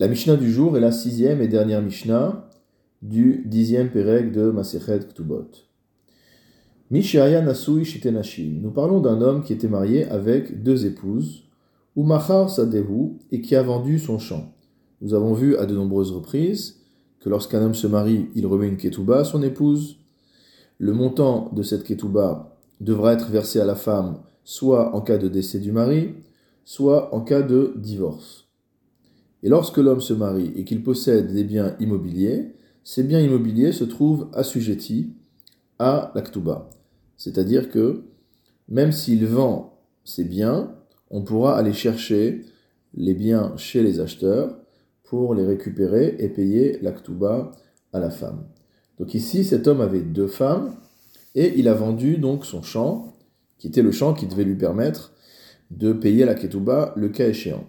La Mishnah du jour est la sixième et dernière Mishnah du dixième Pérec de Masechet Ktubot. Mishaya Nasui Shitenashim. Nous parlons d'un homme qui était marié avec deux épouses, ou Machar Sadehu, et qui a vendu son champ. Nous avons vu à de nombreuses reprises que lorsqu'un homme se marie, il remet une ketouba à son épouse. Le montant de cette ketouba devra être versé à la femme soit en cas de décès du mari, soit en cas de divorce. Et lorsque l'homme se marie et qu'il possède des biens immobiliers, ces biens immobiliers se trouvent assujettis à l'aktuba. C'est-à-dire que même s'il vend ses biens, on pourra aller chercher les biens chez les acheteurs pour les récupérer et payer l'aktuba à la femme. Donc ici, cet homme avait deux femmes et il a vendu donc son champ, qui était le champ qui devait lui permettre de payer la le cas échéant.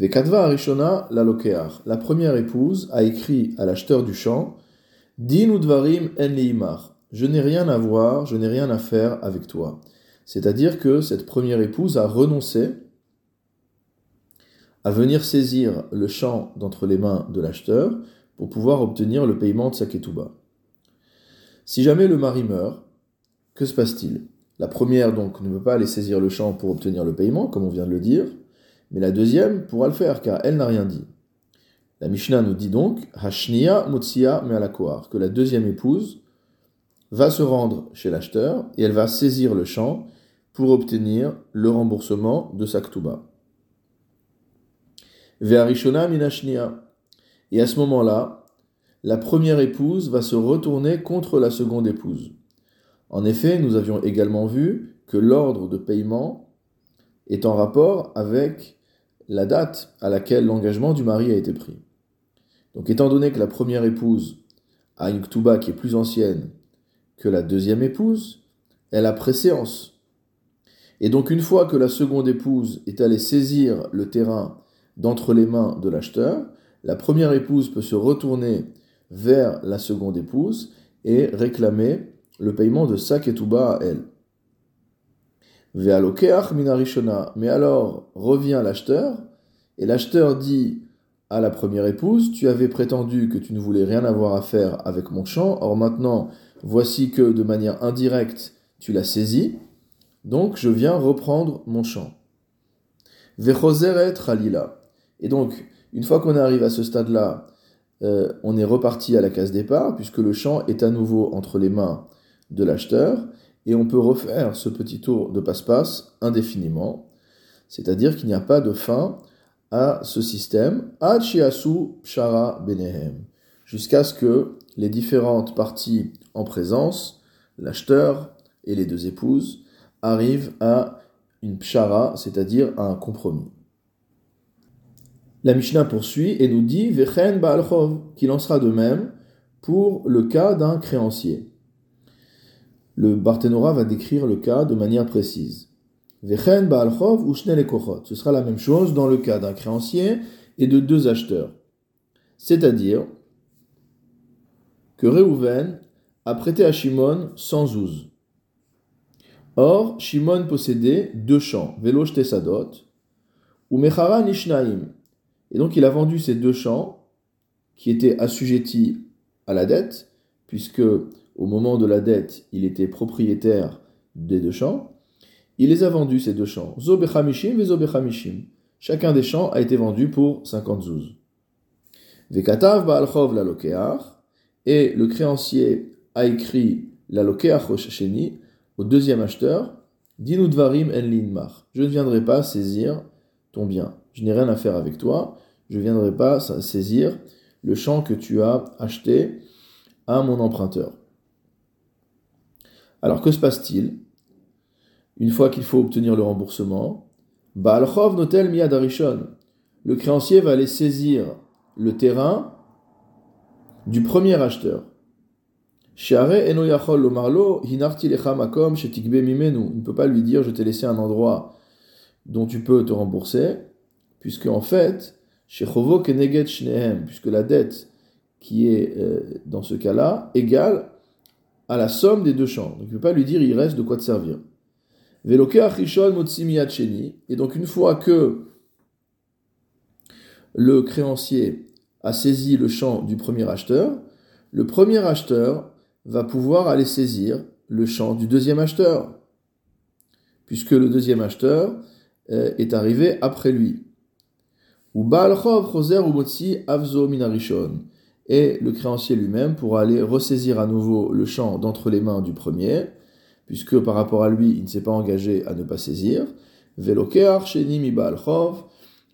Vekatva Arishona la La première épouse a écrit à l'acheteur du champ Din udvarim en Je n'ai rien à voir, je n'ai rien à faire avec toi. C'est-à-dire que cette première épouse a renoncé à venir saisir le champ d'entre les mains de l'acheteur pour pouvoir obtenir le paiement de sa ketouba. Si jamais le mari meurt, que se passe-t-il? La première donc ne peut pas aller saisir le champ pour obtenir le paiement, comme on vient de le dire. Mais la deuxième pourra le faire, car elle n'a rien dit. La Mishnah nous dit donc, Hashnia Mutsia Mealakoar, que la deuxième épouse va se rendre chez l'acheteur et elle va saisir le champ pour obtenir le remboursement de sa ktuba. Ve'arishona minashnia. Et à ce moment-là, la première épouse va se retourner contre la seconde épouse. En effet, nous avions également vu que l'ordre de paiement est en rapport avec la date à laquelle l'engagement du mari a été pris. Donc étant donné que la première épouse a une ktuba qui est plus ancienne que la deuxième épouse, elle a préséance. Et donc une fois que la seconde épouse est allée saisir le terrain d'entre les mains de l'acheteur, la première épouse peut se retourner vers la seconde épouse et réclamer le paiement de sa ketouba à elle. Mais alors revient l'acheteur, et l'acheteur dit à la première épouse, tu avais prétendu que tu ne voulais rien avoir à faire avec mon champ, or maintenant, voici que de manière indirecte, tu l'as saisi, donc je viens reprendre mon champ. Et donc, une fois qu'on arrive à ce stade-là, euh, on est reparti à la case départ, puisque le champ est à nouveau entre les mains de l'acheteur, et on peut refaire ce petit tour de passe-passe indéfiniment, c'est-à-dire qu'il n'y a pas de fin à ce système, Pshara Benehem, jusqu'à ce que les différentes parties en présence, l'acheteur et les deux épouses, arrivent à une pshara, c'est-à-dire à un compromis. La Mishnah poursuit et nous dit Vechen Baalchov, qu'il en sera de même pour le cas d'un créancier le Barthénora va décrire le cas de manière précise. Vechen Baalchov ou Ce sera la même chose dans le cas d'un créancier et de deux acheteurs. C'est-à-dire que Reuven a prêté à Shimon 100 zouz. Or, Shimon possédait deux champs, Velosh Tesadot, ou Mechara Nishnaim. Et donc il a vendu ces deux champs qui étaient assujettis à la dette, puisque au moment de la dette, il était propriétaire des deux champs, il les a vendus, ces deux champs. Et. Chacun des champs a été vendu pour 50 zouz. Vekatav ba'alchov la et le créancier a écrit la lokeach au deuxième acheteur, dinudvarim en linmar. Je ne viendrai pas saisir ton bien. Je n'ai rien à faire avec toi. Je ne viendrai pas saisir le champ que tu as acheté à mon emprunteur. Alors que se passe-t-il? Une fois qu'il faut obtenir le remboursement, Baalchov notel miyadarishon. Le créancier va aller saisir le terrain du premier acheteur. Il ne peut pas lui dire je t'ai laissé un endroit dont tu peux te rembourser, puisque en fait, puisque la dette qui est euh, dans ce cas-là égale à la somme des deux champs. Donc il ne peut pas lui dire il reste de quoi te servir. Et donc une fois que le créancier a saisi le champ du premier acheteur, le premier acheteur va pouvoir aller saisir le champ du deuxième acheteur, puisque le deuxième acheteur euh, est arrivé après lui. Ou ou Avzo Minarishon. Et le créancier lui-même pourra aller ressaisir à nouveau le champ d'entre les mains du premier, puisque par rapport à lui, il ne s'est pas engagé à ne pas saisir. Sheni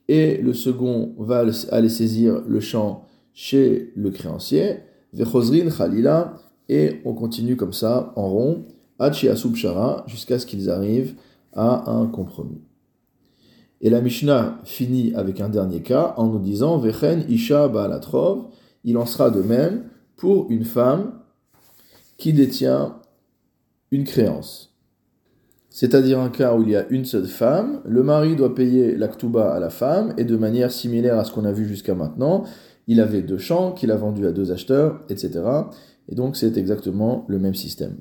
et le second va aller saisir le champ chez le créancier. Vechozrin Khalila, et on continue comme ça, en rond, Shara, jusqu'à ce qu'ils arrivent à un compromis. Et la Mishnah finit avec un dernier cas en nous disant Vechen Isha Baalatrov, il en sera de même pour une femme qui détient une créance. C'est-à-dire un cas où il y a une seule femme, le mari doit payer l'aktuba à la femme, et de manière similaire à ce qu'on a vu jusqu'à maintenant, il avait deux champs qu'il a vendus à deux acheteurs, etc. Et donc c'est exactement le même système.